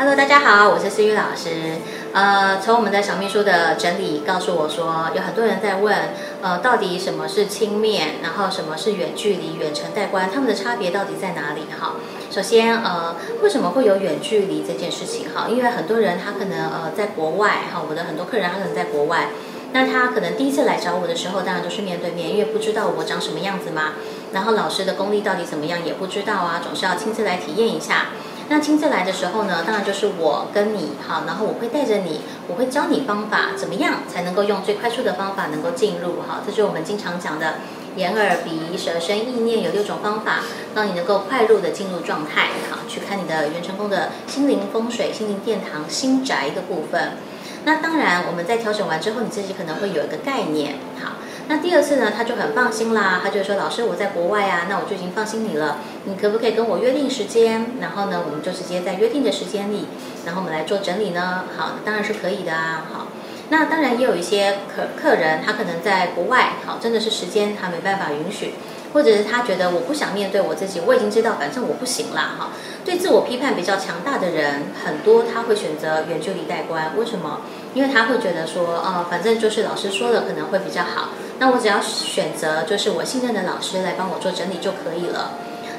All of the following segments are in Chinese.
Hello，大家好，我是思雨老师。呃，从我们的小秘书的整理告诉我说，有很多人在问，呃，到底什么是轻面，然后什么是远距离、远程带观，他们的差别到底在哪里？哈，首先，呃，为什么会有远距离这件事情？哈，因为很多人他可能呃在国外，哈，我的很多客人他可能在国外，那他可能第一次来找我的时候，当然都是面对面，因为不知道我长什么样子嘛，然后老师的功力到底怎么样也不知道啊，总是要亲自来体验一下。那亲自来的时候呢，当然就是我跟你好，然后我会带着你，我会教你方法，怎么样才能够用最快速的方法能够进入哈？这就是我们经常讲的眼耳鼻舌身意念有六种方法，让你能够快速的进入状态。好，去看你的元成功的心灵风水、心灵殿堂、心宅的部分。那当然，我们在调整完之后，你自己可能会有一个概念。好。那第二次呢，他就很放心啦，他就说：“老师，我在国外啊，那我就已经放心你了。你可不可以跟我约定时间？然后呢，我们就直接在约定的时间里，然后我们来做整理呢？好，当然是可以的啊。好，那当然也有一些客客人，他可能在国外，好，真的是时间他没办法允许。”或者是他觉得我不想面对我自己，我已经知道，反正我不行啦，哈。对自我批判比较强大的人，很多他会选择远距离代观。为什么？因为他会觉得说，呃，反正就是老师说的可能会比较好，那我只要选择就是我信任的老师来帮我做整理就可以了。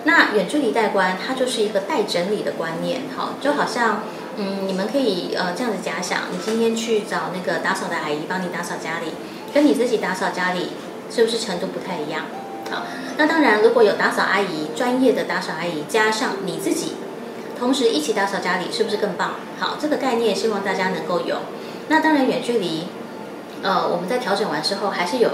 那远距离代观，它就是一个带整理的观念，哈，就好像，嗯，你们可以呃这样子假想，你今天去找那个打扫的阿姨帮你打扫家里，跟你自己打扫家里，是不是程度不太一样？好，那当然，如果有打扫阿姨，专业的打扫阿姨，加上你自己，同时一起打扫家里，是不是更棒？好，这个概念希望大家能够有。那当然，远距离，呃，我们在调整完之后，还是有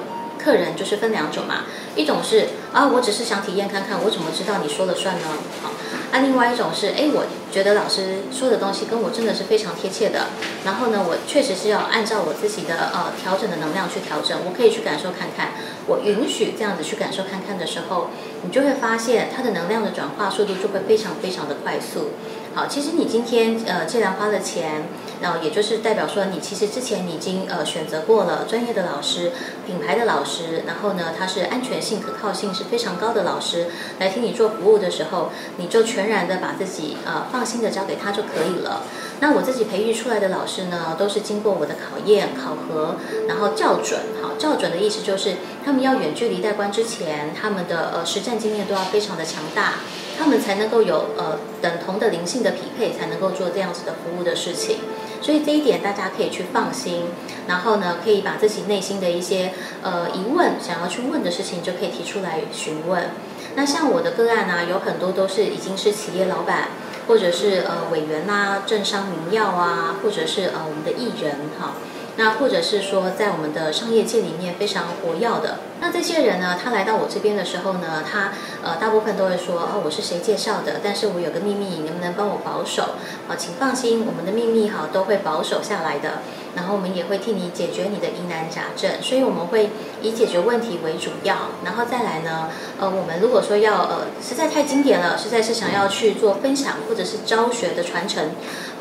客人就是分两种嘛，一种是啊，我只是想体验看看，我怎么知道你说了算呢？好。那另外一种是，哎，我觉得老师说的东西跟我真的是非常贴切的。然后呢，我确实是要按照我自己的呃调整的能量去调整。我可以去感受看看，我允许这样子去感受看看的时候，你就会发现它的能量的转化速度就会非常非常的快速。好，其实你今天呃既然花了钱，然后也就是代表说你其实之前你已经呃选择过了专业的老师、品牌的老师，然后呢他是安全性、可靠性是非常高的老师来替你做服务的时候，你就去全然的把自己呃放心的交给他就可以了。那我自己培育出来的老师呢，都是经过我的考验、考核，然后校准。好，校准的意思就是他们要远距离带关之前，他们的呃实战经验都要非常的强大。他们才能够有呃等同的灵性的匹配，才能够做这样子的服务的事情。所以这一点大家可以去放心。然后呢，可以把自己内心的一些呃疑问，想要去问的事情，就可以提出来询问。那像我的个案呢，有很多都是已经是企业老板，或者是呃委员啊、政商名要啊，或者是呃我们的艺人哈。那或者是说，在我们的商业界里面非常活跃的，那这些人呢，他来到我这边的时候呢，他呃大部分都会说，哦，我是谁介绍的？但是我有个秘密，能不能帮我保守？好，请放心，我们的秘密哈都会保守下来的。然后我们也会替你解决你的疑难杂症，所以我们会以解决问题为主要。然后再来呢，呃，我们如果说要呃实在太经典了，实在是想要去做分享或者是教学的传承，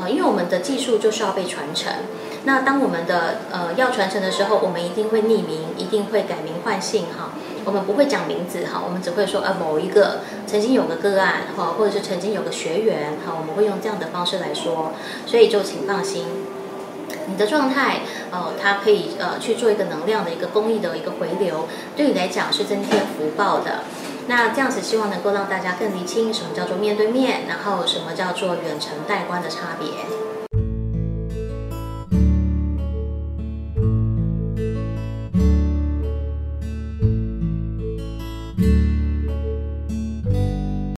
啊，因为我们的技术就是要被传承。那当我们的呃要传承的时候，我们一定会匿名，一定会改名换姓哈。我们不会讲名字哈，我们只会说呃某一个曾经有个个案哈，或者是曾经有个学员哈，我们会用这样的方式来说。所以就请放心，你的状态呃，它可以呃去做一个能量的一个公益的一个回流，对你来讲是增添福报的。那这样子希望能够让大家更理清什么叫做面对面，然后什么叫做远程带观的差别。